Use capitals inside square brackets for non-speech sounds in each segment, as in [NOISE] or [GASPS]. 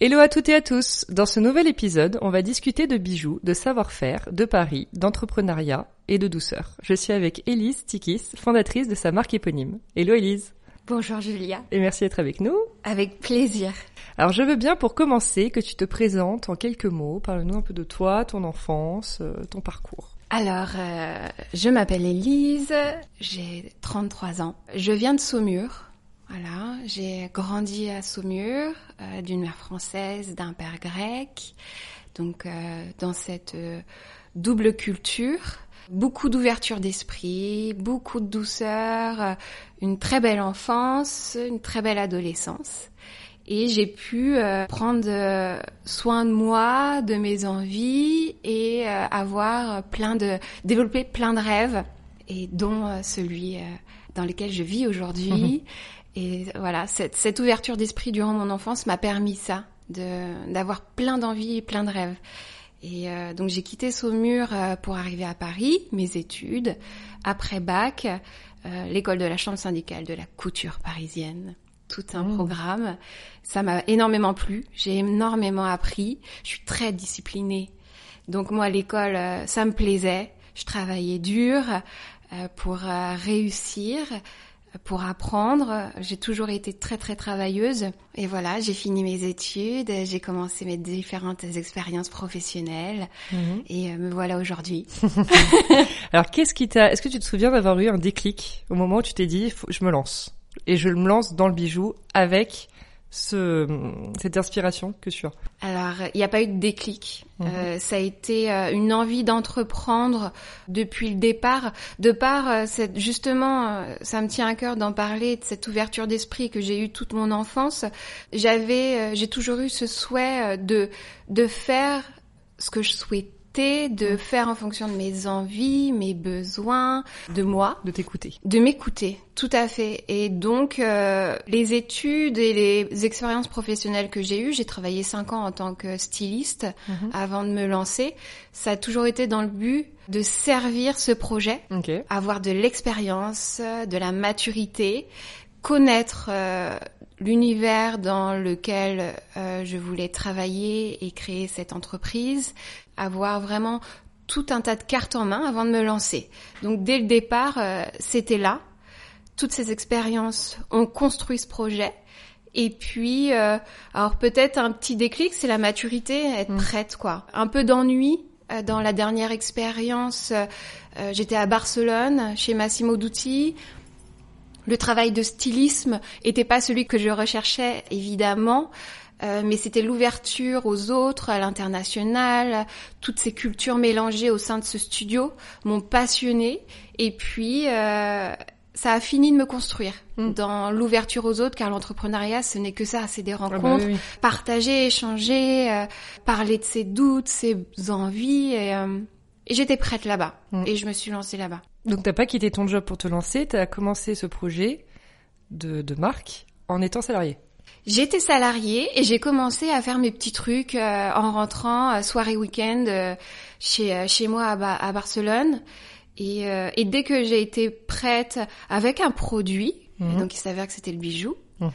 Hello à toutes et à tous. Dans ce nouvel épisode, on va discuter de bijoux, de savoir-faire, de paris, d'entrepreneuriat et de douceur. Je suis avec Elise Tikis, fondatrice de sa marque éponyme. Hello Elise. Bonjour Julia. Et merci d'être avec nous. Avec plaisir. Alors je veux bien pour commencer que tu te présentes en quelques mots. Parle-nous un peu de toi, ton enfance, euh, ton parcours. Alors, euh, je m'appelle Elise, j'ai 33 ans. Je viens de Saumur. Voilà, j'ai grandi à Saumur, euh, d'une mère française, d'un père grec. Donc, euh, dans cette euh, double culture, beaucoup d'ouverture d'esprit, beaucoup de douceur, une très belle enfance, une très belle adolescence. Et j'ai pu prendre soin de moi, de mes envies et avoir plein de développer plein de rêves et dont celui dans lequel je vis aujourd'hui. [LAUGHS] Et voilà, cette, cette ouverture d'esprit durant mon enfance m'a permis ça, de d'avoir plein d'envies et plein de rêves. Et euh, donc j'ai quitté Saumur euh, pour arriver à Paris, mes études, après bac, euh, l'école de la chambre syndicale de la couture parisienne tout un Oh. programme. Ça m'a énormément plu. J'ai énormément appris. Je suis très disciplinée. Donc moi, l'école, euh, ça me plaisait. Je travaillais dur euh, pour réussir, pour apprendre. J'ai toujours été très très travailleuse. Et voilà, j'ai fini mes études. J'ai commencé mes différentes expériences professionnelles. Et euh, me voilà aujourd'hui. [LAUGHS] [LAUGHS] Alors qu'est-ce qui t'a Est-ce que tu te souviens d'avoir eu un déclic au moment où tu t'es dit je me lance et je me lance dans le bijou avec ce cette inspiration que tu as. Alors, il n'y a pas eu de déclic. Euh, ça a été euh, une envie d'entreprendre depuis le départ. De par, euh, cette, justement, euh, ça me tient à cœur d'en parler, de cette ouverture d'esprit que j'ai eue toute mon enfance. J'avais, euh, j'ai toujours eu ce souhait euh, de de faire ce que je souhaitais, de faire en fonction de mes envies, mes besoins, de moi de t'écouter. de m'écouter, tout à fait. Et donc, euh, les études et les expériences professionnelles que j'ai eues, j'ai travaillé cinq ans en tant que styliste avant de me lancer. Ça a toujours été dans le but de servir ce projet, avoir de l'expérience, de la maturité, connaître euh, l'univers dans lequel euh, je voulais travailler et créer cette entreprise, avoir vraiment tout un tas de cartes en main avant de me lancer. Donc dès le départ, euh, c'était là. Toutes ces expériences ont construit ce projet. Et puis, euh, alors peut-être un petit déclic, c'est la maturité, être prête quoi. Un peu d'ennui euh, dans la dernière expérience. euh, euh, J'étais à Barcelone chez Massimo Dutti. Le travail de stylisme était pas celui que je recherchais évidemment, euh, mais c'était l'ouverture aux autres, à l'international, toutes ces cultures mélangées au sein de ce studio m'ont passionnée. Et puis euh, ça a fini de me construire Mm. dans l'ouverture aux autres, car l'entrepreneuriat ce n'est que ça, c'est des Ah bah rencontres, oui, oui. partager, échanger, euh, parler de ses doutes, ses envies. Et, euh, et j'étais prête là-bas. Mm. Et je me suis lancée là-bas. Donc t'as pas quitté ton job pour te lancer, t'as commencé ce projet de, de marque en étant salarié. J'étais salariée et j'ai commencé à faire mes petits trucs euh, en rentrant euh, soirée week-end euh, chez chez moi à, Ba- à Barcelone. Et, et dès que j'ai été prête avec un produit, Mhm. donc il s'avère que c'était le bijou, euh,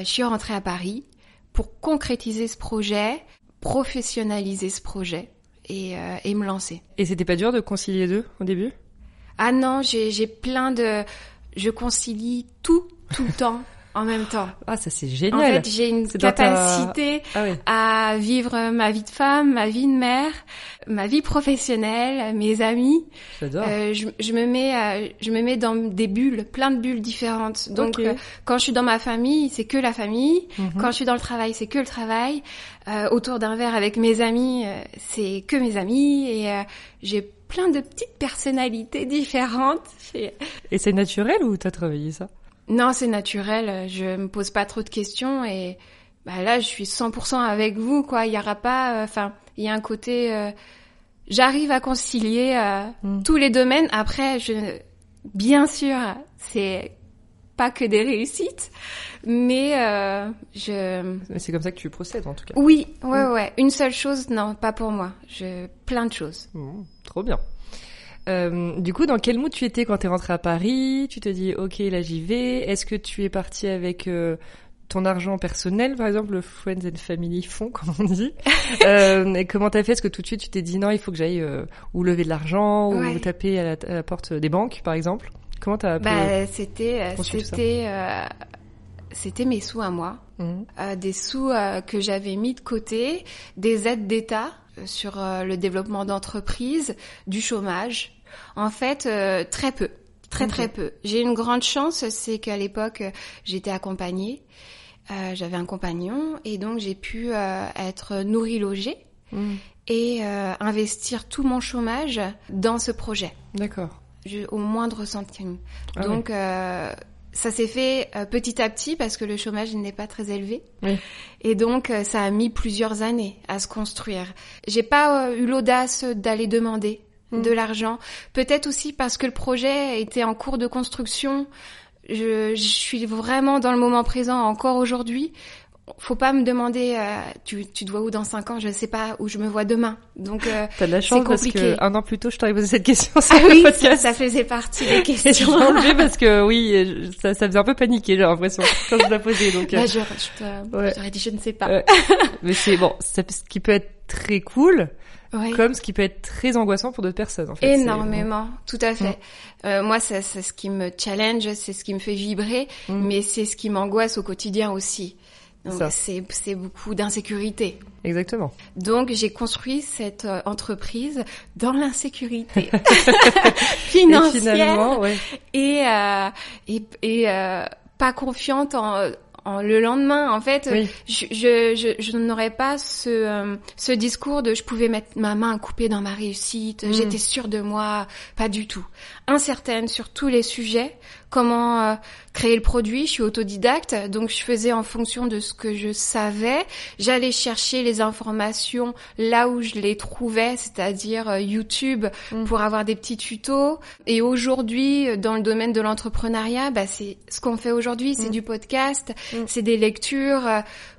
je suis rentrée à Paris pour concrétiser ce projet, professionnaliser ce projet et, et me lancer. Et c'était pas dur de concilier les deux au début? Ah non, j'ai j'ai plein de... Je concilie tout, tout le temps. en même temps. Ah, ça c'est En génial. fait, j'ai une ta- capacité Ah à vivre ma vie de femme, ma vie de mère, ma vie professionnelle, mes amis. J'adore. Euh, je, je me mets, je me mets dans des bulles, plein de bulles différentes. Donc, euh, quand je suis dans ma famille, c'est que la famille. Mhm. Quand je suis dans le travail, c'est que le travail. Euh, autour d'un verre avec mes amis, euh, c'est que mes amis. Et j'ai plein de petites personnalités différentes. Et- c'est naturel ou t'as travaillé ça? Non, c'est naturel. Je me pose pas trop de questions et bah là, je suis 100% avec vous, quoi. Il y aura pas, euh, enfin, il y a un côté, euh, j'arrive à concilier euh, Mm. tous les domaines. Après, je, bien sûr, c'est pas que des réussites, mais euh, je, Mais C'est comme ça que tu procèdes en tout cas. oui, ouais, Mm. ouais. Une seule chose, non, pas pour moi. Je, plein de choses. Mmh, trop bien. Euh, du coup, dans quel mood tu étais quand t'es rentré à Paris? Tu te dis, ok, là j'y vais. Est-ce que tu es parti avec euh, ton argent personnel, par exemple, le Friends and Family Fonds, [LAUGHS] comme on dit [LAUGHS] euh, Et comment t'as fait? Est-ce que tout de suite tu t'es dit, non, il faut que j'aille euh, ou lever de l'argent ou taper à la, à la porte des banques, par exemple? Comment t'as Bah, c'était, euh, c'était, euh, c'était mes sous à moi. Mmh. euh, des sous euh, que j'avais mis de côté, des aides d'État euh, sur euh, le développement d'entreprises, du chômage. En fait, très peu, très très peu. J'ai une grande chance, c'est qu'à l'époque, j'étais accompagnée. J'avais un compagnon et donc j'ai pu être nourrie, logée Mmh. et investir tout mon chômage dans ce projet, D'accord. je- au moindre centime. Ah donc euh, ça s'est fait euh, petit à petit parce que le chômage n'est pas très élevé. Oui. Et donc euh, ça a mis plusieurs années à se construire. J'ai pas euh, eu l'audace d'aller demander Mm. de l'argent. Peut-être aussi parce que le projet était en cours de construction. Je, je suis vraiment dans le moment présent encore aujourd'hui. Faut pas me demander euh, tu, tu te vois où dans cinq ans, je ne sais pas où je me vois demain. Donc euh, T'as de la chance parce que un an plus tôt, je t'aurais posé cette question sur ah le oui, ça, podcast. ça faisait partie des Et questions. enlevé [LAUGHS] parce que oui, ça, ça faisait un peu paniquer, j'ai l'impression, quand je l'ai posé. Donc, euh, Bah, je, je Ouais. dit je ne sais pas. Euh, mais c'est bon, ça- ce qui peut être très cool, Ouais. comme ce qui peut être très angoissant pour d'autres personnes. En fait. Énormément, tout à fait. Mm. Euh, moi, c'est c'est ce qui me challenge, c'est ce qui me fait vibrer, Mm. mais c'est ce qui m'angoisse au quotidien aussi. Donc c'est c'est beaucoup d'insécurité. Exactement. Donc j'ai construit cette euh, entreprise dans l'insécurité [LAUGHS] [LAUGHS] Et financière ouais. et euh, et, et euh, pas confiante en, en le lendemain. En fait, Oui. je, je, je, je n'aurais pas ce, euh, ce discours de je pouvais mettre ma main coupée dans ma réussite, Mm. j'étais sûre de moi, pas du tout. Incertaine sur tous les sujets, comment euh, créer le produit, je suis autodidacte, donc je faisais en fonction de ce que je savais, j'allais chercher les informations là où je les trouvais, c'est-à-dire euh, YouTube Mm. pour avoir des petits tutos. Et aujourd'hui, euh, dans le domaine de l'entrepreneuriat, bah, c'est ce qu'on fait aujourd'hui, c'est Mm. du podcast, Mm. c'est des lectures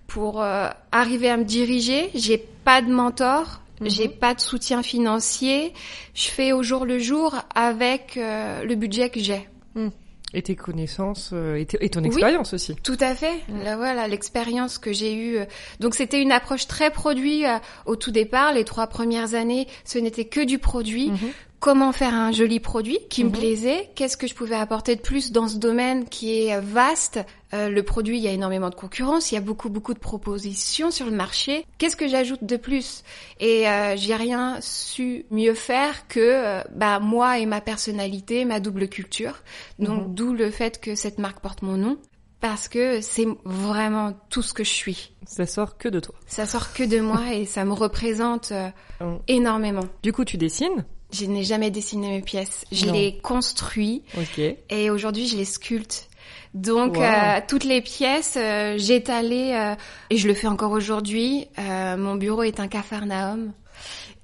pour euh, arriver à me diriger. J'ai pas de mentor. Mhm. J'ai pas de soutien financier. Je fais au jour le jour avec euh, le budget que j'ai. Et tes connaissances euh, et, et ton Oui. expérience aussi. Tout à fait. Là voilà l'expérience que j'ai eue. euh, Donc c'était une approche très produit euh, au tout départ. Les trois premières années, ce n'était que du produit. Mhm. Comment faire un joli produit qui Mhm. me plaisait Qu'est-ce que je pouvais apporter de plus dans ce domaine qui est euh, vaste Euh, Le produit, il y a énormément de concurrence, il y a beaucoup beaucoup de propositions sur le marché. Qu'est-ce que j'ajoute de plus? Et euh, j'ai rien su mieux faire que euh, bah moi et ma personnalité, ma double culture. Donc Mhm. d'où le fait que cette marque porte mon nom parce que c'est vraiment tout ce que je suis. Ça sort que de toi. Ça sort que de moi et ça me représente Mm. [LAUGHS] énormément. Du coup, tu dessines? Je n'ai jamais dessiné mes pièces. Je Non. les construis Ok. et aujourd'hui je les sculpte. Donc Wow. euh, toutes les pièces, euh, j'étalais euh, et je le fais encore aujourd'hui. Euh, mon bureau est un capharnaüm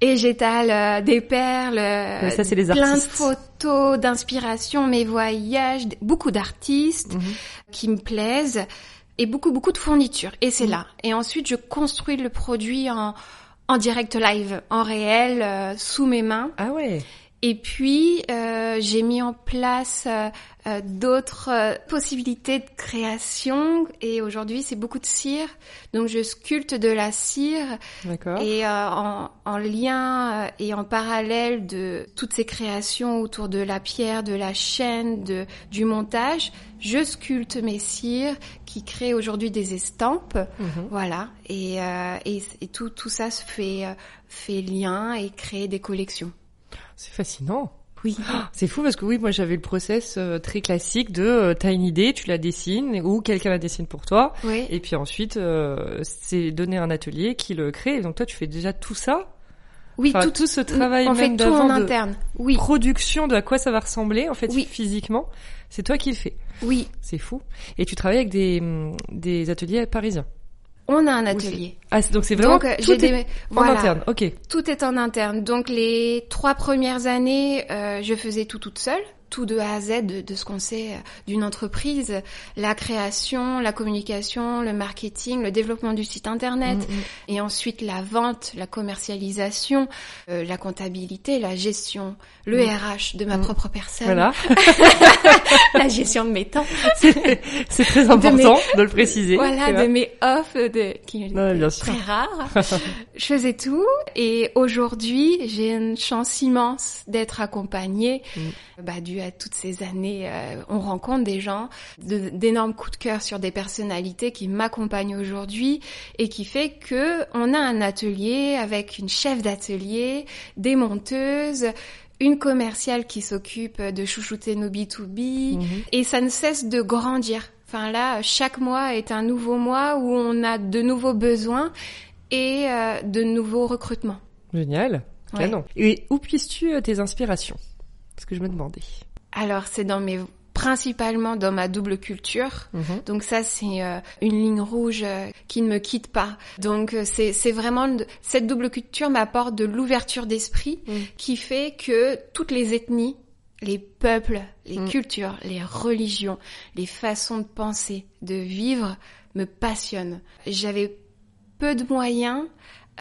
et j'étale euh, des perles, euh, Mais ça, c'est les plein artistes. de photos d'inspiration, mes voyages, beaucoup d'artistes Mhm. qui me plaisent et beaucoup beaucoup de fournitures. Et c'est Mhm. là. Et ensuite je construis le produit en en direct live, en réel, euh, sous mes mains. Ah ouais. Et puis, euh, j'ai mis en place euh, euh, d'autres euh, possibilités de création. Et aujourd'hui, c'est beaucoup de cire. Donc, je sculpte de la cire. D'accord. Et euh, en, en lien et en parallèle de toutes ces créations autour de la pierre, de la chaîne, de, du montage, je sculpte mes cires qui créent aujourd'hui des estampes. Mhm. Voilà. Et, euh, et, et tout, tout ça se fait, fait lien et crée des collections. C'est fascinant. Oui. [GASPS] C'est fou parce que oui, moi j'avais le process euh, très classique de euh, t'as une idée, tu la dessines ou quelqu'un la dessine pour toi Oui. et puis ensuite euh, c'est donner un atelier qui le crée. Et donc toi tu fais déjà tout ça, Oui, Enfin, tout, tout ce travail on fait même tout en de interne. Oui. production de à quoi ça va ressembler en fait Oui. physiquement, c'est toi qui le fais. Oui. C'est fou. Et tu travailles avec des des ateliers parisiens. On a un atelier. Ah c'est- donc c'est vraiment Donc, euh, tout j'ai est des, en interne. Ok. Tout est en interne. Donc les trois premières années, euh, je faisais tout toute seule, tout de A à Z de, de ce qu'on sait euh, d'une entreprise, la création, la communication, le marketing, le développement du site internet, Mm, mm. et ensuite la vente, la commercialisation, euh, la comptabilité, la gestion, le RH de ma Mm. propre personne, Voilà. [LAUGHS] la gestion de mes temps, [LAUGHS] c'est très important de, le préciser. voilà, de mes offs, de qui Ouais, bien sûr. très rares. [LAUGHS] je faisais tout et aujourd'hui j'ai une chance immense d'être accompagnée Mm. bah, dû à toutes ces années euh, on rencontre des gens de- d'énormes coups de cœur sur des personnalités qui m'accompagnent aujourd'hui et qui fait que on a un atelier avec une chef d'atelier des monteuses une commerciale qui s'occupe de chouchouter nos B2B Mhm. et ça ne cesse de grandir. Enfin là, chaque mois est un nouveau mois où on a de nouveaux besoins et euh, de nouveaux recrutements. Génial. Ouais. Et où puisses-tu euh, tes inspirations? C'est ce que je me demandais. Alors c'est dans mes principalement dans ma double culture. Mhm. Donc ça c'est euh, une ligne rouge euh, qui ne me quitte pas. Donc euh, c'est c'est vraiment cette double culture m'apporte de l'ouverture d'esprit Mm. qui fait que toutes les ethnies, les peuples, les Mm. cultures, les religions, les façons de penser, de vivre me passionnent. J'avais peu de moyens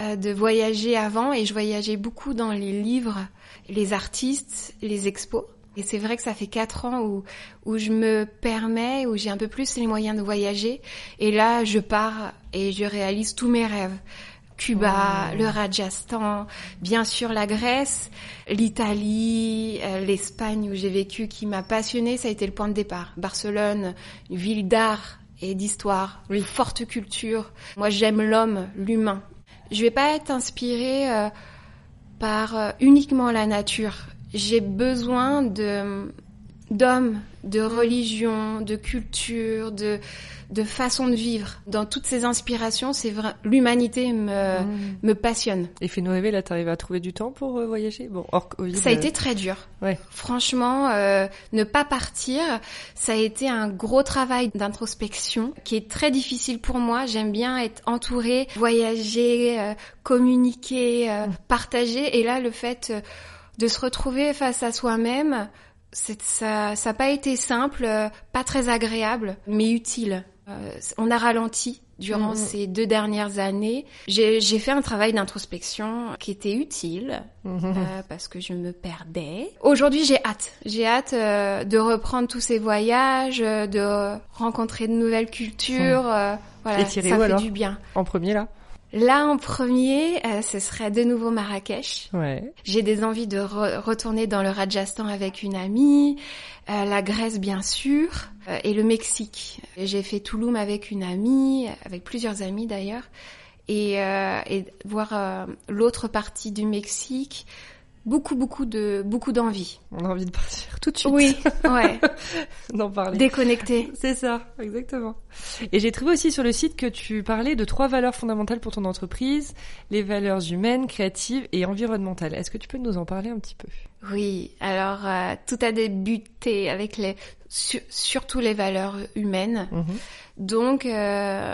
euh, de voyager avant et je voyageais beaucoup dans les livres, les artistes, les expos. Et c'est vrai que ça fait quatre ans où, où je me permets, où j'ai un peu plus les moyens de voyager. Et là, je pars et je réalise tous mes rêves. Cuba, le Rajasthan, bien sûr la Grèce, l'Italie, euh, l'Espagne où j'ai vécu qui m'a passionnée, ça a été le point de départ. Barcelone, une ville d'art et d'histoire, Oui. forte culture. Moi j'aime l'homme, l'humain. Je vais pas être inspirée euh, par euh, uniquement la nature. J'ai besoin de d'hommes, de religion, de culture, de de façon de vivre. Dans toutes ces inspirations, c'est vrai, l'humanité me Mhm. me passionne. Et fais-nous rêver, là, t'arrives à trouver du temps pour euh, voyager? Bon, hors Covid. Ça a euh, été très dur. Ouais. Franchement, euh, ne pas partir, ça a été un gros travail d'introspection qui est très difficile pour moi. J'aime bien être entourée, voyager, euh, communiquer, euh, partager. Et là, le fait de se retrouver face à soi-même, c'est ça, n'a pas été simple, euh, pas très agréable, mais utile. Euh, on a ralenti durant Mhm. ces deux dernières années. J'ai j'ai fait un travail d'introspection qui était utile Mhm. euh, parce que je me perdais. Aujourd'hui, j'ai hâte. J'ai hâte euh, de reprendre tous ces voyages, euh, de rencontrer de nouvelles cultures. euh, voilà, Et ça où, fait alors du bien. En premier, là? Là, en premier, euh, ce serait de nouveau Marrakech. Ouais. J'ai des envies de re- retourner dans le Rajasthan avec une amie, euh, la Grèce bien sûr, euh, et le Mexique. J'ai fait Touloum avec une amie, avec plusieurs amis d'ailleurs, et, et voir l'autre partie du Mexique. Beaucoup, beaucoup de, beaucoup d'envie. On a envie de partir tout de suite. Oui, [LAUGHS] ouais. D'en parler. Déconnecté. C'est ça, exactement. Et j'ai trouvé aussi sur le site que tu parlais de trois valeurs fondamentales pour ton entreprise, les valeurs humaines, créatives et environnementales. Est-ce que tu peux nous en parler un petit peu? Oui, alors euh, tout a débuté avec les, su- surtout les valeurs humaines. Mhm. Donc, euh,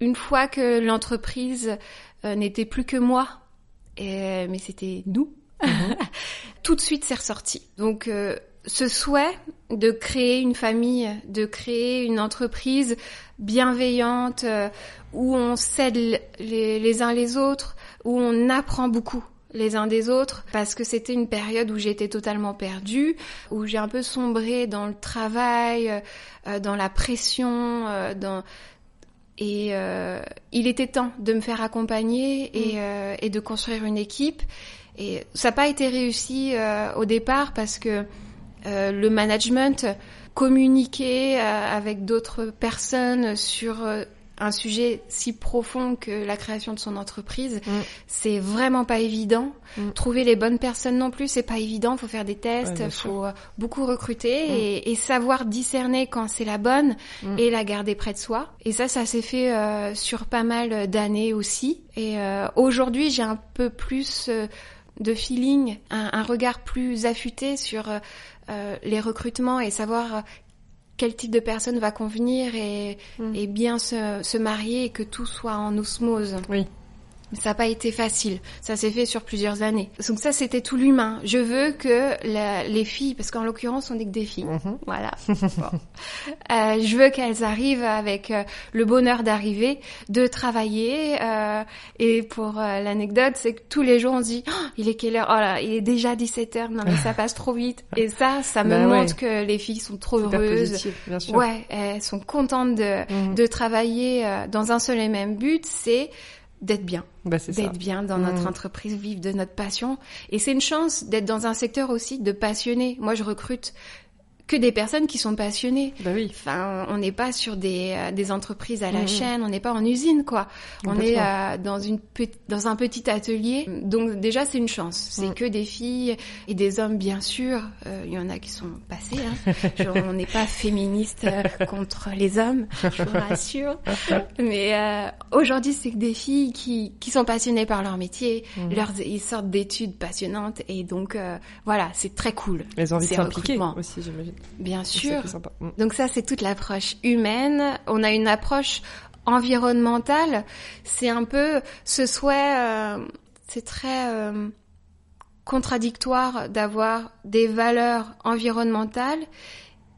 une fois que l'entreprise euh, n'était plus que moi, et- mais c'était nous, [LAUGHS] tout de suite c'est ressorti. Donc, euh, ce souhait de créer une famille, de créer une entreprise bienveillante, euh, où on s'aide les, les uns les autres, où on apprend beaucoup. les uns des autres parce que c'était une période où j'étais totalement perdue, où j'ai un peu sombré dans le travail, euh, dans la pression, euh, dans et euh, il était temps de me faire accompagner et, Mm. euh, et de construire une équipe. Et ça n'a pas été réussi euh, au départ parce que euh, le management communiquer euh, avec d'autres personnes sur euh, un sujet si profond que la création de son entreprise, Mm. c'est vraiment pas évident. Mm. Trouver les bonnes personnes non plus, c'est pas évident. Faut faire des tests, Ouais, sûr. faut euh, beaucoup recruter Mm. et, et savoir discerner quand c'est la bonne Mm. et la garder près de soi. Et ça, ça s'est fait euh, sur pas mal d'années aussi. Et euh, aujourd'hui, j'ai un peu plus euh, de feeling, un, un regard plus affûté sur euh, les recrutements et savoir quel type de personne va convenir et, Mm. et bien se, se marier et que tout soit en osmose. Oui. Ça n'a pas été facile. Ça s'est fait sur plusieurs années. Donc ça, c'était tout l'humain. Je veux que la- les filles, parce qu'en l'occurrence, on n'est que des filles. Mhm. Voilà. [LAUGHS] Bon. Euh, je veux qu'elles arrivent avec euh, le bonheur d'arriver, de travailler. euh, et pour l'anecdote, c'est que tous les jours, on se dit, Oh, il est quelle heure? Oh là, il est déjà 17 heures. Non mais ça passe trop vite. Et ça, ça me Bah ouais. montre que les filles sont trop heureuses. positif, bien sûr. Ouais, elles sont contentes de, Mhm. de travailler dans un seul et même but, c'est d'être bien, Bah, d'être bien dans notre Mhm. entreprise, vivre de notre passion. Et c'est une chance d'être dans un secteur aussi de passionnés. Moi, je recrute que des personnes qui sont passionnées. Bah oui. Enfin, on n'est pas sur des, euh, des entreprises à la Mhm. chaîne, on n'est pas en usine, quoi. On est euh, dans, une dans un petit atelier. Donc déjà, c'est une chance. C'est Mhm. que des filles et des hommes, bien sûr. Euh, Il y en a qui sont passés. Hein. Je- on n'est pas [LAUGHS] féministe euh, contre les hommes, je vous rassure. Mais euh, aujourd'hui, c'est que des filles qui, qui sont passionnées par leur métier. Mhm. Leurs, ils sortent d'études passionnantes. Et donc, euh, voilà, c'est très cool. Elles ont envie de s'impliquer aussi, j'imagine. Bien ça sûr. sympa. Mm. Donc ça, c'est toute l'approche humaine. On a une approche environnementale. C'est un peu ce souhait, euh, c'est très euh, contradictoire d'avoir des valeurs environnementales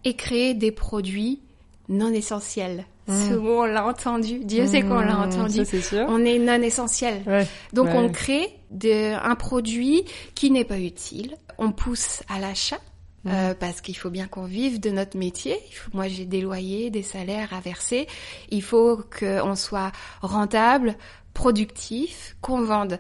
et créer des produits non essentiels. Mm. Ce mot, on l'a entendu. Dieu sait qu'on l'a Mm, entendu. Ça, c'est sûr. On est non essentiel. Ouais. Donc Ouais. on crée de, un produit qui n'est pas utile. On pousse à l'achat. Mmh. euh, parce qu'il faut bien qu'on vive de notre métier. Moi, j'ai des loyers, des salaires à verser. Il faut qu'on soit rentable, productif, qu'on vende.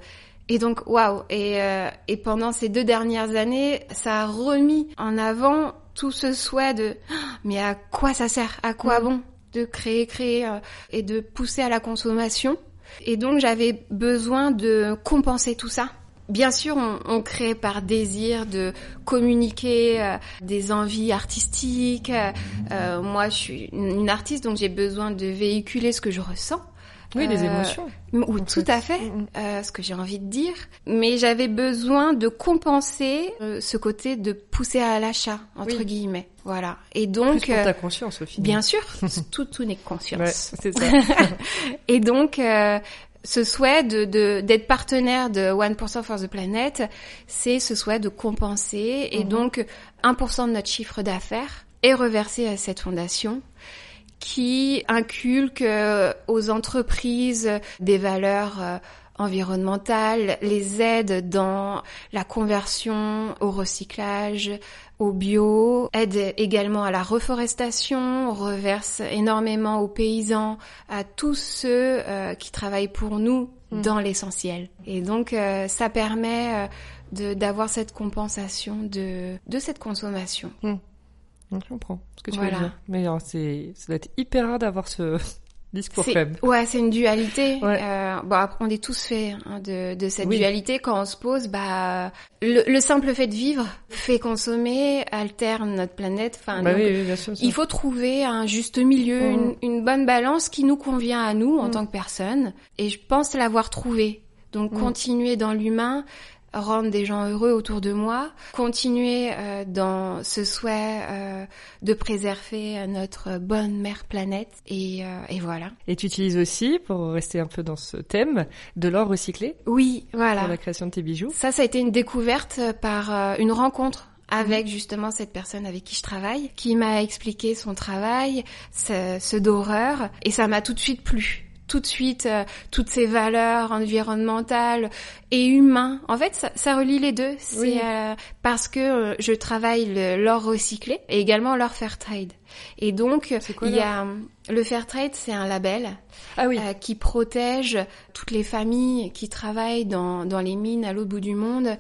Et donc, waouh Et, euh, et pendant ces deux dernières années, ça a remis en avant tout ce souhait de Ah, mais à quoi ça sert? À quoi bon de créer, créer euh, et de pousser à la consommation? Et donc, j'avais besoin de compenser tout ça. Bien sûr, on, on crée par désir de communiquer euh, des envies artistiques. Euh, euh, moi, je suis une artiste, donc j'ai besoin de véhiculer ce que je ressens. Oui, des Euh, émotions. Ou tout fait. à fait, Mm, mm. euh, ce que j'ai envie de dire. Mais j'avais besoin de compenser euh, ce côté de pousser à l'achat, entre Oui. guillemets. Voilà. Et Plus donc, pour euh, ta conscience, au final. bien sûr, [LAUGHS] tout, tout n'est que Ouais, conscience. c'est ça. [LAUGHS] Et donc, euh, ce souhait de de- d'être partenaire de 1% for the Planet, c'est ce souhait de compenser. Et Mhm. donc, 1% de notre chiffre d'affaires est reversé à cette fondation qui inculque euh, aux entreprises des valeurs euh, environnementales, les aide dans la conversion au recyclage, au bio, aide également à la reforestation, reverse énormément aux paysans, à tous ceux euh, qui travaillent pour nous Mm. dans l'essentiel. Et donc euh, ça permet euh, de- d'avoir cette compensation de, de cette consommation. Je comprends ce que tu Voilà. veux dire. Mais alors, c'est, ça doit être hyper rare d'avoir ce discours faible. Ouais, c'est une dualité. Ouais. Euh, bon, on est tous faits hein, de, de cette Oui. dualité. Quand on se pose, bah, le, le simple fait de vivre, fait consommer, alterne notre planète. Enfin, Bah donc, oui, oui, bien sûr. il faut trouver un juste milieu, Mhm. une, une bonne balance qui nous convient à nous en Mhm. tant que personne. Et je pense l'avoir trouvé. Donc, Mhm. continuer dans l'humain, rendre des gens heureux autour de moi, continuer euh, dans ce souhait euh, de préserver notre bonne mère planète. Et, euh, et voilà. Et tu utilises aussi, pour rester un peu dans ce thème, de l'or recyclé Oui, voilà. pour la création de tes bijoux. Ça, ça a été une découverte par euh, une rencontre avec justement cette personne avec qui je travaille, qui m'a expliqué son travail, ce, ce doreur, et ça m'a tout de suite plu. Tout de suite euh, toutes ces valeurs environnementales et humains. En fait, ça, ça relie les deux. C'est Oui. euh, parce que euh, je travaille le- l'or recyclé et également l'or fair trade. Et donc, quoi, il y a le fair trade, c'est un label Ah oui. euh, qui protège toutes les familles qui travaillent dans, dans les mines à l'autre bout du monde.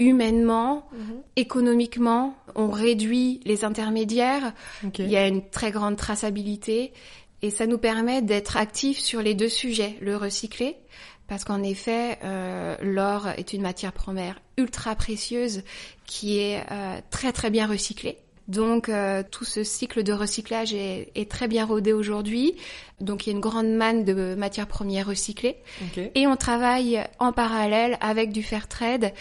Humainement, Mhm. économiquement, on réduit les intermédiaires. Il y a une très grande traçabilité et ça nous permet d'être actifs sur les deux sujets, le recycler, parce qu'en effet, euh, l'or est une matière première ultra précieuse qui est euh, très très bien recyclée. Donc euh, tout ce cycle de recyclage est, est très bien rodé aujourd'hui. Donc il y a une grande manne de matières premières recyclées. Et on travaille en parallèle avec du fair trade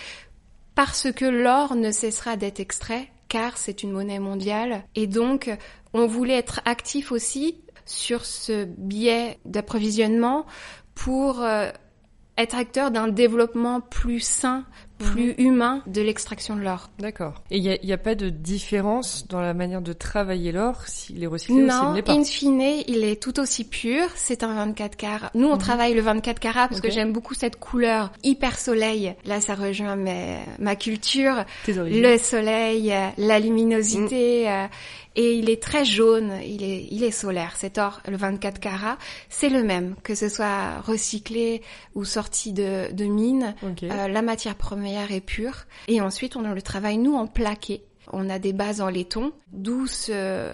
parce que l'or ne cessera d'être extrait car c'est une monnaie mondiale. Et donc, on voulait être actif aussi sur ce biais d'approvisionnement pour euh, être acteur d'un développement plus sain, plus humain de l'extraction de l'or. D'accord. Et il n'y a, a pas de différence dans la manière de travailler l'or s'il est recyclé ou s'il ne Non, l'est pas? in fine, il est tout aussi pur. C'est un 24 carats. Nous, on travaille le 24 carats parce Ok. que j'aime beaucoup cette couleur hyper soleil. Là, ça rejoint mes- ma culture. Le soleil, la luminosité, euh, et il est très jaune, il est, il est solaire. Cet or, le 24 carats, c'est le même, que ce soit recyclé ou sorti de, de mine. Ok. Euh, la matière première est pure. Et ensuite, on le travaille, nous, en plaqué. On a des bases en laiton, d'où ce,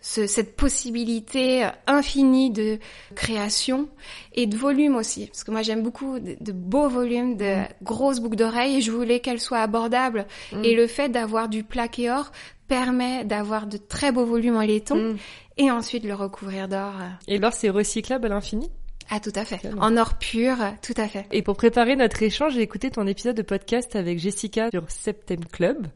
ce- cette possibilité infinie de création et de volume aussi. Parce que moi, j'aime beaucoup de, de beaux volumes, de grosses boucles d'oreilles et je voulais qu'elles soient abordables. Et le fait d'avoir du plaqué or permet d'avoir de très beaux volumes en laiton Mm. et ensuite le recouvrir d'or. euh, Et l'or, c'est recyclable à l'infini? Ah, tout à fait. En or pur, tout à fait. Et pour préparer notre échange, j'ai écouté ton épisode de podcast avec Jessica sur Septem Club.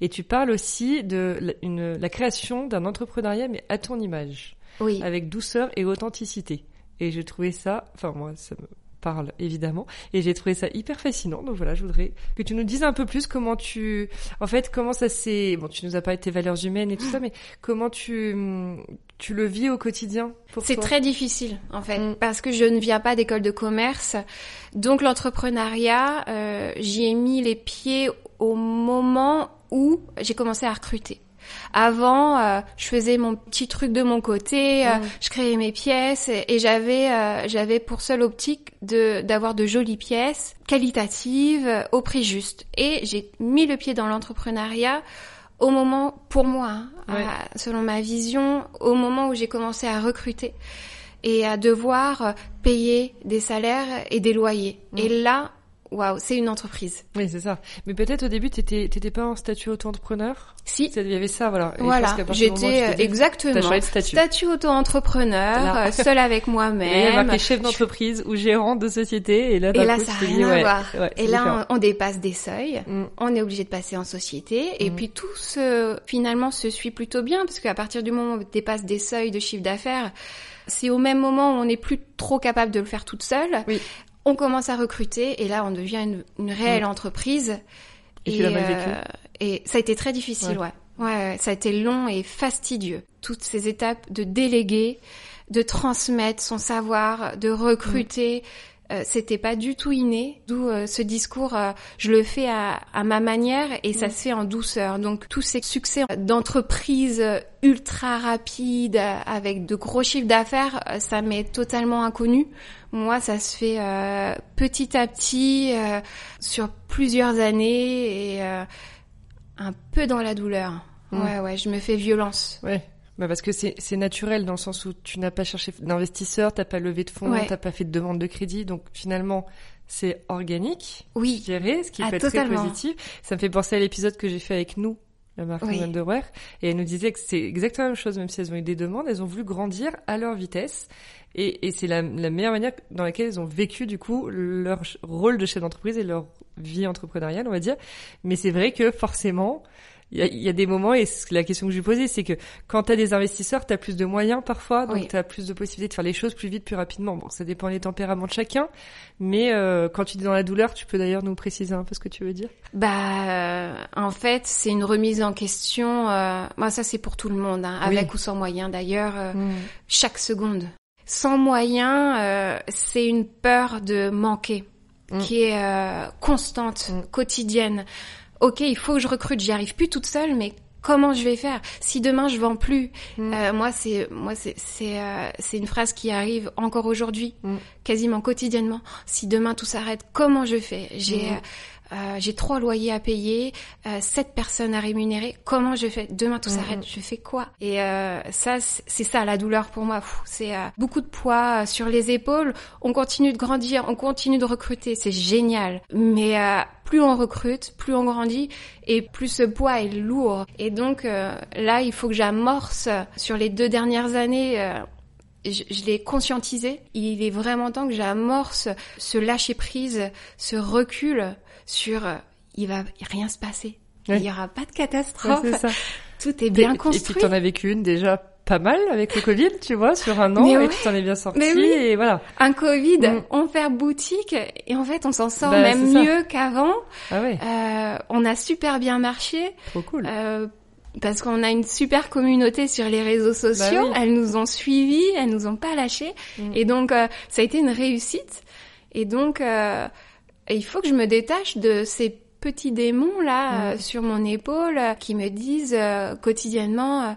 Et tu parles aussi de la, une- la création d'un entrepreneuriat, mais à ton image, Oui. avec douceur et authenticité. Et j'ai trouvé ça, enfin moi, ça me parle évidemment, et j'ai trouvé ça hyper fascinant. Donc voilà, je voudrais que tu nous dises un peu plus comment tu, en fait, comment ça s'est, bon, tu nous as parlé de tes valeurs humaines et tout ça, mais comment tu, tu le vis au quotidien C'est très difficile en fait Mm. parce que je ne viens pas d'école de commerce, donc l'entrepreneuriat, euh, j'y ai mis les pieds au moment où j'ai commencé à recruter. Avant, euh, je faisais mon petit truc de mon côté, euh, je créais mes pièces et, et j'avais euh, j'avais pour seule optique de d'avoir de jolies pièces qualitatives euh, au prix juste. Et j'ai mis le pied dans l'entrepreneuriat au moment, pour moi, hein, Ouais. à- selon ma vision, au moment où j'ai commencé à recruter et à devoir euh, payer des salaires et des loyers. Et là, waouh, c'est une entreprise. Oui, c'est ça. Mais peut-être au début, t'étais, t'étais pas en statut auto-entrepreneur Si, Il y avait ça, voilà. Et voilà, j'étais exactement de statut. auto-entrepreneur, euh, seule avec Et il y moi-même. marqué chef d'entreprise ou gérant de société, et là, Et là, coup, ça n'a rien dit, à ouais, voir. ouais, et là, différent. on dépasse des seuils. Mm. On est obligé de passer en société. Et Mm. puis tout se, finalement, se suit plutôt bien parce qu'à partir du moment où on dépasse des seuils de chiffre d'affaires, c'est au même moment où on n'est plus trop capable de le faire toute seule. Oui. On commence à recruter et là, on devient une, une réelle entreprise. Et tu l'as mal vécu et ça a été très difficile, ouais. ouais. ouais, ça a été long et fastidieux. Toutes ces étapes de déléguer, de transmettre son savoir, de recruter. euh, c'était pas du tout inné, d'où euh, ce discours, euh, je le fais à, à ma manière et ça se fait en douceur. Donc tous ces succès d'entreprise euh, ultra rapides euh, avec de gros chiffres d'affaires, euh, ça m'est totalement inconnu. Moi, ça se fait euh, petit à petit, euh, sur plusieurs années et euh, un peu dans la douleur. Ouais, ouais, je me fais violence. Ouais. Bah parce que c'est c'est naturel dans le sens où tu n'as pas cherché d'investisseur, t'as pas levé de fonds, Ouais. t'as pas fait de demande de crédit, donc finalement c'est organique, Oui, géré, ce qui Ah, peut être totalement. très positif. Ça me fait penser à l'épisode que j'ai fait avec nous, la marque Oui. Underwear, et elle nous disait que c'est exactement la même chose, même si elles ont eu des demandes, elles ont voulu grandir à leur vitesse, et, et c'est la, la meilleure manière dans laquelle elles ont vécu du coup leur rôle de chef d'entreprise et leur vie entrepreneuriale, on va dire. Mais c'est vrai que forcément, il y a, y a des moments, et la question que je lui posais, c'est que quand tu as des investisseurs, tu as plus de moyens parfois, donc Oui. tu as plus de possibilités de faire les choses plus vite, plus rapidement. Bon, ça dépend des tempéraments de chacun, mais euh, quand tu dis dans la douleur, tu peux d'ailleurs nous préciser un peu ce que tu veux dire? Bah, euh, en fait, c'est une remise en question. Euh, moi, ça, c'est pour tout le monde, hein, Oui. avec ou sans moyens d'ailleurs. euh, chaque seconde. Sans moyens, c'est une peur de manquer Mm. qui est constante, Mm. quotidienne. Ok, il faut que je recrute, j'y arrive plus toute seule, mais comment je vais faire? Si demain je vends plus Mm. Euh, Moi, c'est moi c'est c'est euh, c'est une phrase qui arrive encore aujourd'hui, Mm. quasiment quotidiennement. Si demain tout s'arrête, comment je fais? J'ai Mm. Euh, j'ai trois loyers à payer, euh, sept personnes à rémunérer. Comment je fais? Demain tout Mhm. s'arrête, je fais quoi? Et euh, ça, c'est ça la douleur pour moi. C'est euh, beaucoup de poids euh, sur les épaules. On continue de grandir, on continue de recruter, c'est génial. Mais euh, plus on recrute, plus on grandit et plus ce poids est lourd. Et donc euh, là, il faut que j'amorce sur les deux dernières années. euh, je, je l'ai conscientisé. Il est vraiment temps que j'amorce ce lâcher prise, ce recul sur euh, il va rien se passer. Il y aura pas de Ouais, catastrophe. ça. [LAUGHS] Tout est bien Et- Et construit. puis t'en as vécu une déjà pas mal avec le Covid, tu vois, sur un an, Mais et ouais. tu t'en es bien sorti, oui. et voilà. Un Covid, Mm. on fait boutique et en fait on s'en sort Bah, même mieux qu'avant. Ah ouais, Euh, on a super bien marché. trop cool. Euh, parce qu'on a une super communauté sur les réseaux sociaux. Bah oui. Elles nous ont suivis, elles nous ont pas lâchés. Mm. Et donc, euh, ça a été une réussite. Et donc, il faut que je me détache de ces petits démons là euh, sur mon épaule euh, qui me disent euh, quotidiennement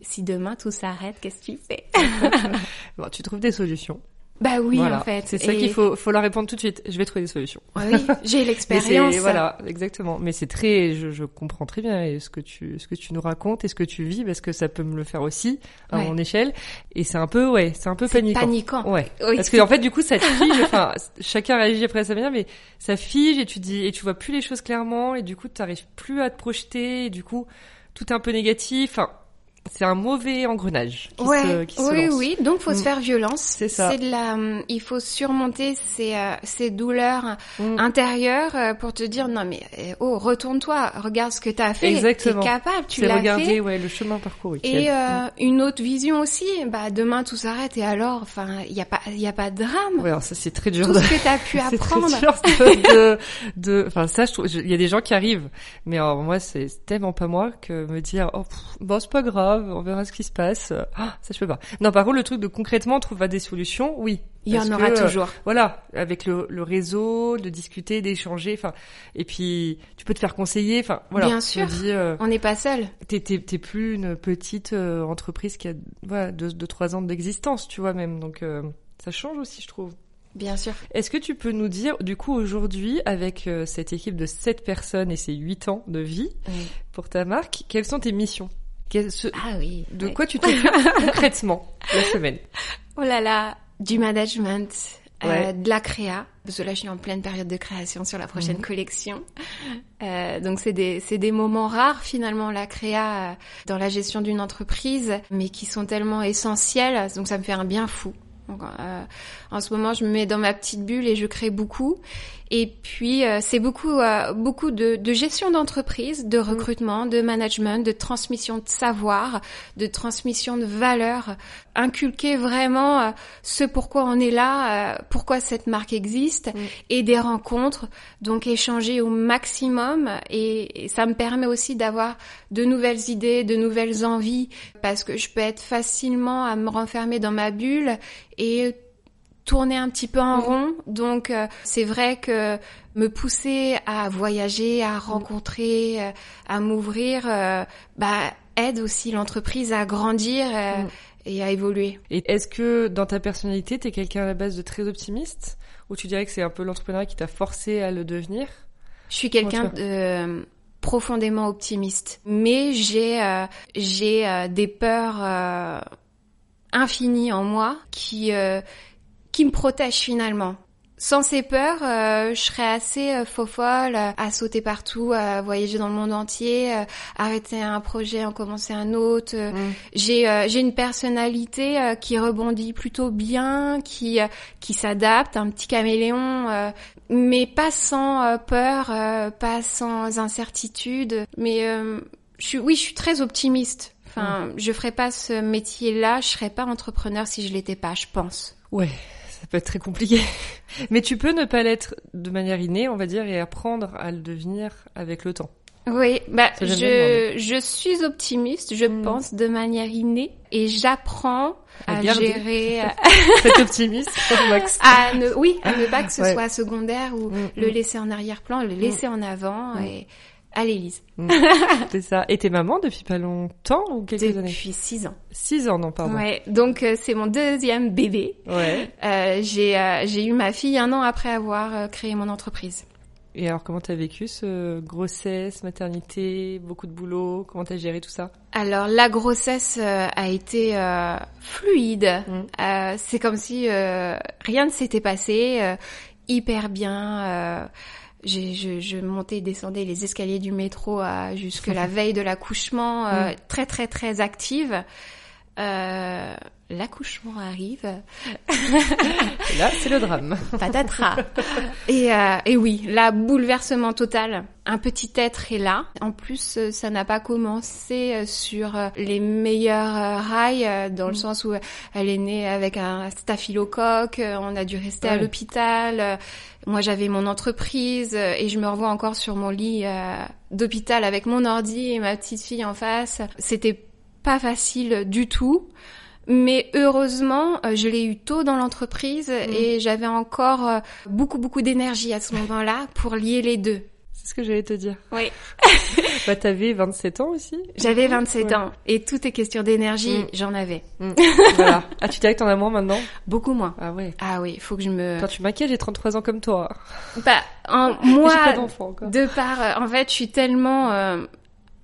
si demain tout s'arrête, qu'est-ce que tu fais [LAUGHS] Bon, tu trouves des solutions. Bah oui, voilà. en fait. C'est ça Et- qu'il faut, faut leur répondre tout de suite. Je vais trouver des solutions. Oui, j'ai [LAUGHS] l'expérience. voilà, exactement. Mais c'est très, je, je comprends très bien et ce que tu, ce que tu nous racontes et ce que tu vis parce que ça peut me le faire aussi à Ouais. mon échelle. Et c'est un peu, ouais, c'est un peu paniquant. paniquant. Ouais. Oui. Parce que en fait, du coup, ça te fige. enfin, [LAUGHS] chacun réagit après sa manière, mais ça fige et tu dis et tu vois plus les choses clairement et du coup, tu n'arrives plus à te projeter et du coup, tout est un peu négatif. Enfin, c'est un mauvais engrenage qui ouais, se, qui se oui, lance. oui. Donc, faut se Mm. faire violence. C'est ça. C'est de la, hum, il faut surmonter ces, euh, ces douleurs Mm. intérieures euh, pour te dire non mais euh, oh retourne-toi, regarde ce que t'as fait, Exactement. t'es capable, tu C'est l'as regarder, fait. ouais, le chemin parcouru. Et euh, une autre vision aussi, bah demain tout s'arrête et alors, enfin, il y a pas, il y a pas de drame. Ouais, alors ça c'est très dur Tout de... ce que t'as pu [LAUGHS] C'est apprendre. très dur de, de, enfin ça je trouve, il y a des gens qui arrivent, mais alors moi c'est tellement pas moi que me dire oh pff, bon c'est pas grave, on verra ce qui se passe, ah, ça je peux pas. Non par contre le truc de concrètement trouver des solutions, oui. Il y en aura que, euh, toujours. Voilà, avec le, le réseau, de discuter, d'échanger, enfin, et puis tu peux te faire conseiller, enfin voilà. Bien sûr. dis, euh, On n'est pas seul. t'es t'es plus une petite euh, entreprise qui a voilà deux, deux trois ans d'existence, tu vois même, donc ça change aussi je trouve. Bien sûr. Est-ce que tu peux nous dire, du coup, aujourd'hui, avec euh, cette équipe de 7 personnes et ces 8 ans de vie pour ta marque, quelles sont tes missions? Ce- Ah oui. De Ouais. quoi tu t'occupes [LAUGHS] concrètement la semaine Oh là là, du management, euh, de la créa. Parce que là, je suis en pleine période de création sur la prochaine Mhm. collection. Euh, donc, c'est des, des moments rares, finalement, la créa euh, dans la gestion d'une entreprise, mais qui sont tellement essentiels. Donc, ça me fait un bien fou. Donc, en ce moment, je me mets dans ma petite bulle et je crée beaucoup. Et puis, euh, c'est beaucoup, euh, beaucoup de, de gestion d'entreprise, de recrutement, de management, de transmission de savoir, de transmission de valeurs, inculquer vraiment euh, ce pourquoi on est là, euh, pourquoi cette marque existe, Mm. et des rencontres, donc échanger au maximum. Et, et ça me permet aussi d'avoir de nouvelles idées, de nouvelles envies, parce que je peux être facilement à me renfermer dans ma bulle et tourner un petit peu en Mm. rond. Donc euh, c'est vrai que me pousser à voyager, à rencontrer, euh, à m'ouvrir, euh, bah aide aussi l'entreprise à grandir euh, Mm. et à évoluer. Et est-ce que dans ta personnalité, t'es quelqu'un à la base de très optimiste? Ou tu dirais que c'est un peu l'entrepreneuriat qui t'a forcé à le devenir? Je suis quelqu'un tu de profondément optimiste, mais j'ai euh, j'ai euh, des peurs euh, infinies en moi qui euh, qui me protègent finalement. Sans ces peurs, euh, je serais assez euh, faux folle euh, à sauter partout, à voyager dans le monde entier, arrêter un projet, en commencer un autre. euh, j'ai j'ai une personnalité qui rebondit plutôt bien, qui qui s'adapte, un petit caméléon, mais pas sans peur, pas sans incertitude. Mais je suis oui, je suis très optimiste. Enfin, je ferais pas ce métier-là, je serais pas entrepreneur si je l'étais pas, je pense. Ouais, ça peut être très compliqué. [LAUGHS] Mais tu peux ne pas l'être de manière innée, on va dire, et apprendre à le devenir avec le temps. Oui, bah, je, je suis optimiste, je Mm. pense de manière innée et j'apprends À à, gérer, [LAUGHS] Cet optimiste, [LAUGHS] Max. à ne, oui, à ne pas que ce Ouais. soit secondaire ou Mm, le mm. laisser en arrière-plan, le laisser en avant Mm. Et allez Lise. [LAUGHS] C'est ça. Et t'es maman depuis pas longtemps ou quelques années? Depuis six ans. Six ans, non, pardon. Ouais, donc euh, c'est mon deuxième bébé. Ouais. Euh, j'ai euh, j'ai eu ma fille un an après avoir créé mon entreprise. Et alors, comment t'as vécu ce grossesse, maternité, beaucoup de boulot? Comment t'as géré tout ça? Alors la grossesse a été fluide. Mm. C'est comme si rien ne s'était passé, hyper bien. J'ai- je, je montais et descendais les escaliers du métro euh, jusque [LAUGHS] la veille de l'accouchement, euh, très très très active. Euh, l'accouchement arrive, [LAUGHS] Et là, c'est le drame. patatras. et, euh, et oui, là, bouleversement total. Un petit être est là. En plus, euh, ça n'a pas commencé euh, sur les meilleurs rails, dans le sens où elle est née avec un staphylocoque, on a dû rester à l'hôpital. Moi, j'avais mon entreprise et je me revois encore sur mon lit euh, d'hôpital avec mon ordi et ma petite fille en face. C'était pas facile du tout. Mais heureusement, euh, je l'ai eu tôt dans l'entreprise et j'avais encore euh, beaucoup beaucoup d'énergie à ce moment-là pour lier les deux. C'est ce que j'allais te dire. Oui. [LAUGHS] Bah, t'avais 27 ans aussi J'avais 27 Ouais. ans et tout est question d'énergie, Mm. j'en avais. Mm. Voilà. [LAUGHS] Ah, tu dirais que t'en as moins maintenant? Beaucoup moins. Ah ouais. Ah oui, faut que je me Quand tu m'inquiètes, j'ai 33 ans comme toi. bah en [LAUGHS] moi pas encore. de par euh, en fait, je suis tellement euh,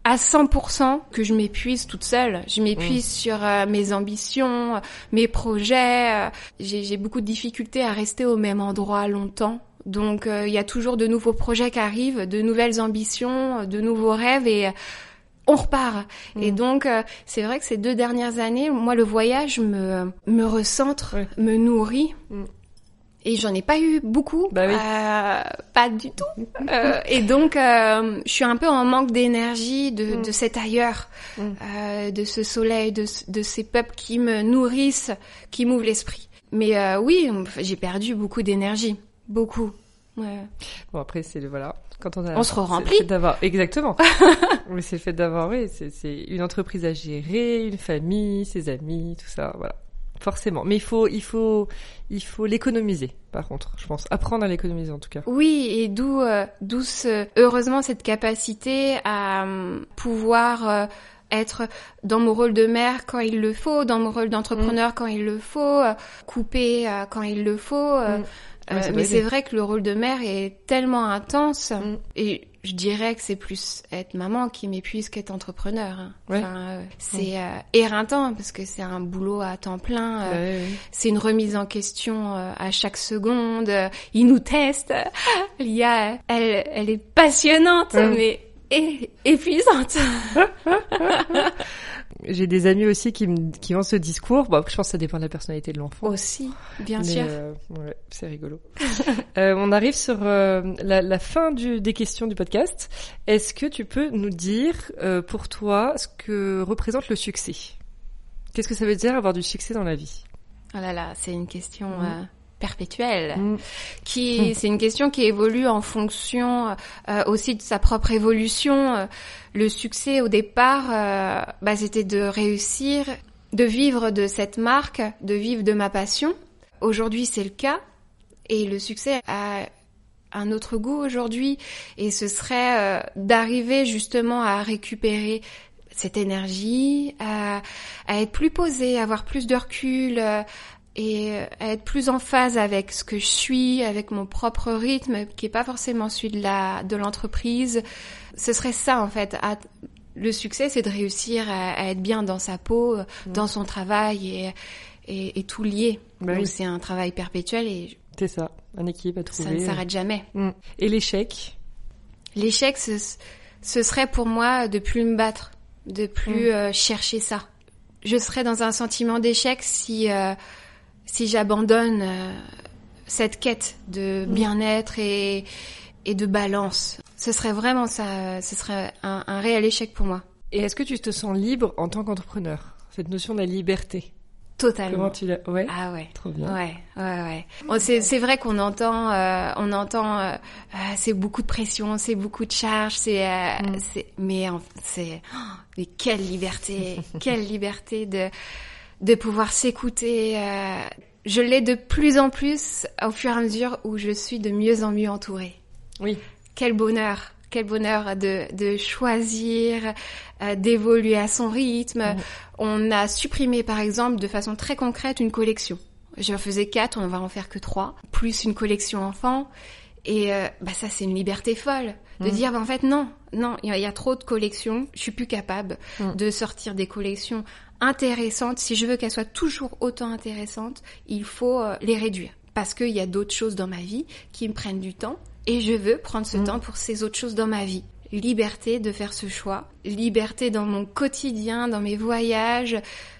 à 100% que je m'épuise toute seule. Je m'épuise sur euh, mes ambitions, mes projets. euh, J'ai beaucoup de difficultés à rester au même endroit longtemps. Donc euh, il y a toujours de nouveaux projets qui arrivent, de nouvelles ambitions, de nouveaux rêves et euh, on repart. Et Mm. donc euh, c'est vrai que ces deux dernières années, moi le voyage me me recentre, me nourrit. Mm. Et j'en ai pas eu beaucoup, Bah oui. Euh, pas du tout. Euh, et donc, euh, je suis un peu en manque d'énergie de, Mm. de cet ailleurs, Mm. euh, de ce soleil, de, de ces peuples qui me nourrissent, qui m'ouvrent l'esprit. Mais euh, oui, j'ai perdu beaucoup d'énergie, beaucoup. Ouais. Bon, après, c'est le, voilà. Quand on a. On se remplit. fait d'avoir, exactement. [LAUGHS] Mais c'est le fait d'avoir, oui, c'est, c'est une entreprise à gérer, une famille, ses amis, tout ça, voilà. Forcément. Mais il faut, il faut, il faut l'économiser, par contre, je pense. Apprendre à l'économiser, en tout cas. Oui, et d'où euh, d'où ce- heureusement cette capacité à hum, pouvoir euh, être dans mon rôle de mère quand il le faut, dans mon rôle d'entrepreneur Mm. quand il le faut, euh, couper euh, quand il le faut. euh, Mm. euh, Ouais, mais c'est vrai que le rôle de mère est tellement intense Mm. et je dirais que c'est plus être maman qui m'épuise qu'être entrepreneur. hein. Ouais. Enfin, euh, c'est euh, éreintant parce que c'est un boulot à temps plein. euh, Ouais, ouais. c'est une remise en question à chaque seconde. Il nous teste. [LAUGHS] Lia, elle, elle est passionnante, mais épuisante. [LAUGHS] J'ai des amis aussi qui, me, qui ont ce discours. Bon, je pense que ça dépend de la personnalité de l'enfant. Aussi, bien Mais, sûr. euh, ouais, c'est rigolo. [LAUGHS] Euh, on arrive sur euh, la, la fin du, des questions du podcast. Est-ce que tu peux nous dire, euh, pour toi, ce que représente le succès? Qu'est-ce que ça veut dire avoir du succès dans la vie? Oh là là, c'est une question Mm. Perpétuelle. Mm. Qui, c'est une question qui évolue en fonction euh, aussi de sa propre évolution. Euh, Le succès au départ, euh, bah, c'était de réussir, de vivre de cette marque, de vivre de ma passion. Aujourd'hui, c'est le cas. Et le succès a un autre goût aujourd'hui. Et ce serait euh, d'arriver justement à récupérer cette énergie, à, à être plus posé, à avoir plus de recul et à être plus en phase avec ce que je suis, avec mon propre rythme, qui est pas forcément celui de la de l'entreprise. Ce serait ça en fait. à- le succès, c'est de réussir à, à être bien dans sa peau, dans son travail et, et, et tout lié. Bah oui. c'est un travail perpétuel et C'est ça, un équilibre à ça trouver. ne s'arrête jamais. Mm. Et l'échec? L'échec, ce, ce serait pour moi de plus me battre, de plus Mm. euh, chercher ça. Je serais dans un sentiment d'échec si euh, si j'abandonne euh, cette quête de bien-être et et de balance. Ce serait vraiment ça. Ce serait un, un réel échec pour moi. Et est-ce que tu te sens libre en tant qu'entrepreneur Cette notion de la liberté? Totalement. Comment tu l'as Ouais. Ah ouais. Trop bien. Ouais, ouais, ouais. C'est c'est vrai qu'on entend, euh, on entend, euh, euh, c'est beaucoup de pression, c'est beaucoup de charge, c'est, euh, Mm. c'est, mais c'est, oh, mais quelle liberté, [LAUGHS] quelle liberté de de pouvoir s'écouter. euh, je l'ai de plus en plus au fur et à mesure où je suis de mieux en mieux entourée. Oui. Quel bonheur, quel bonheur de, de choisir, euh, d'évoluer à son rythme. Mhm. On a supprimé par exemple de façon très concrète une collection. J'en faisais quatre, on va en faire que trois, plus une collection enfant. Et euh, bah ça c'est une liberté folle de Mhm. dire bah, en fait non, non, il y, a- il y a trop de collections, je suis plus capable Mhm. de sortir des collections intéressantes. Si je veux qu'elles soient toujours autant intéressantes, il faut euh, les réduire parce qu'il y a d'autres choses dans ma vie qui me prennent du temps et je veux prendre ce Mhm. temps pour ces autres choses dans ma vie. Liberté de faire ce choix, liberté dans mon quotidien, dans mes voyages.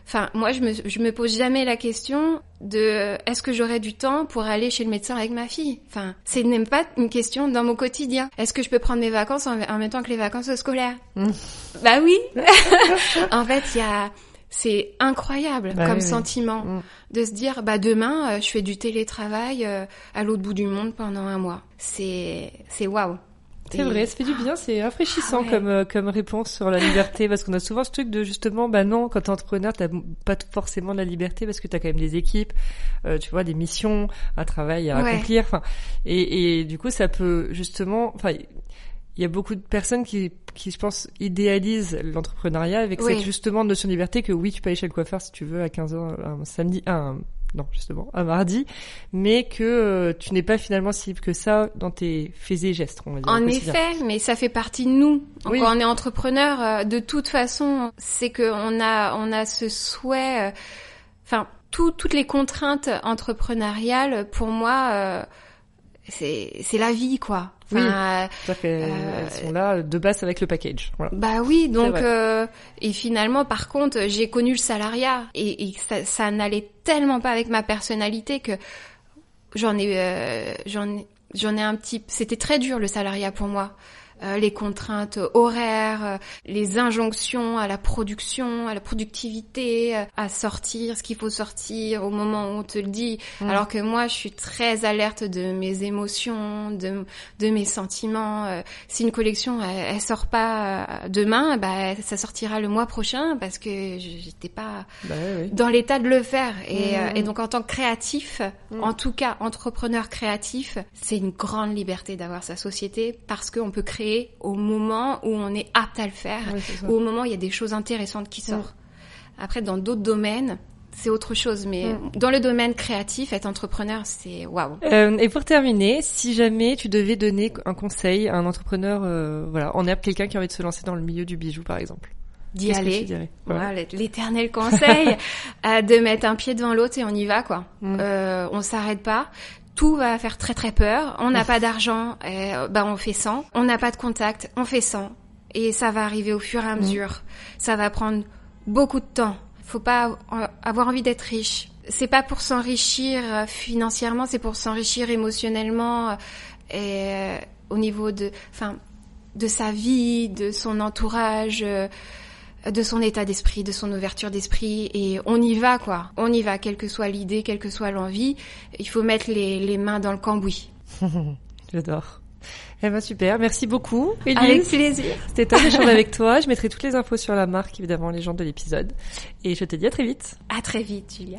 Enfin, moi, je me, je me pose jamais la question de euh, est-ce que j'aurai du temps pour aller chez le médecin avec ma fille? Enfin, c'est même pas une question dans mon quotidien. Est-ce que je peux prendre mes vacances en, en même temps que les vacances scolaires? Mm. Bah oui. [LAUGHS] en fait, il y a, c'est incroyable Bah comme oui, sentiment Mm. de se dire bah demain euh, je fais du télétravail euh, à l'autre bout du monde pendant un mois. C'est, c'est waouh. C'est vrai, ça fait du bien, c'est rafraîchissant Ah ouais. comme euh, comme réponse sur la liberté parce qu'on a souvent ce truc de justement bah non quand t'es entrepreneur t'as pas forcément de la liberté parce que t'as quand même des équipes, euh, tu vois des missions, un travail à Ouais. accomplir, enfin et et du coup ça peut justement enfin il y a beaucoup de personnes qui, qui, je pense, idéalisent l'entrepreneuriat avec Oui. cette justement notion de liberté que oui, tu peux aller chez le coiffeur si tu veux à 15h un samedi, un, non, justement, un mardi, mais que euh, tu n'es pas finalement si libre que ça dans tes faits et gestes, on va dire. En effet, mais ça fait partie de nous. Oui. Quand on est entrepreneur, euh, de toute façon, c'est que on a on a ce souhait. euh, Enfin, tout- toutes les contraintes entrepreneuriales, pour moi, c'est c'est la vie, quoi. Enfin, C'est-à-dire qu'elles Euh, elles sont là de base avec le package. Voilà. Bah oui, donc euh, et finalement, par contre, j'ai connu le salariat et, et ça, ça n'allait tellement pas avec ma personnalité que j'en ai, euh, j'en j'en ai un petit. C'était très dur le salariat pour moi. Euh, les contraintes horaires, euh, les injonctions à la production, à la productivité, euh, à sortir ce qu'il faut sortir au moment où on te le dit. Mm. Alors que moi, je suis très alerte de mes émotions, de, de mes sentiments. Si une collection elle, elle sort pas demain, bah ça sortira le mois prochain parce que j'étais pas Bah dans l'état de le faire. Et, euh, et donc en tant que créatif, Mhm. en tout cas entrepreneur créatif, c'est une grande liberté d'avoir sa société parce qu'on peut créer au moment où on est apte à le faire, Ouais, ou au moment où il y a des choses intéressantes qui sortent. Après, dans d'autres domaines, c'est autre chose. Mais dans le domaine créatif, être entrepreneur, c'est waouh. Euh, et pour terminer, si jamais tu devais donner un conseil à un entrepreneur, euh, voilà, on est quelqu'un qui a envie de se lancer dans le milieu du bijou, par exemple. D'y aller. Voilà. Voilà, l'éternel conseil [LAUGHS] euh, de mettre un pied devant l'autre et on y va quoi. Mm. Euh, on s'arrête pas. Tout va faire très très peur. On n'a pas d'argent, euh, bah on fait 100. On n'a pas de contact, on fait 100. Et ça va arriver au fur et à mesure. Ça va prendre beaucoup de temps. Faut pas avoir envie d'être riche. C'est pas pour s'enrichir euh, financièrement, c'est pour s'enrichir émotionnellement euh, et euh, au niveau de, enfin, de sa vie, de son entourage. euh, de son état d'esprit, de son ouverture d'esprit, et on y va quoi. On y va, quelle que soit l'idée, quelle que soit l'envie. Il faut mettre les, les mains dans le cambouis. [LAUGHS] J'adore. Eh ben super, merci beaucoup. Élise. Avec plaisir. C'était top d'échanger [LAUGHS] avec toi. Je mettrai toutes les infos sur la marque, évidemment, les gens de l'épisode. Et je te dis à très vite. À très vite, Julia.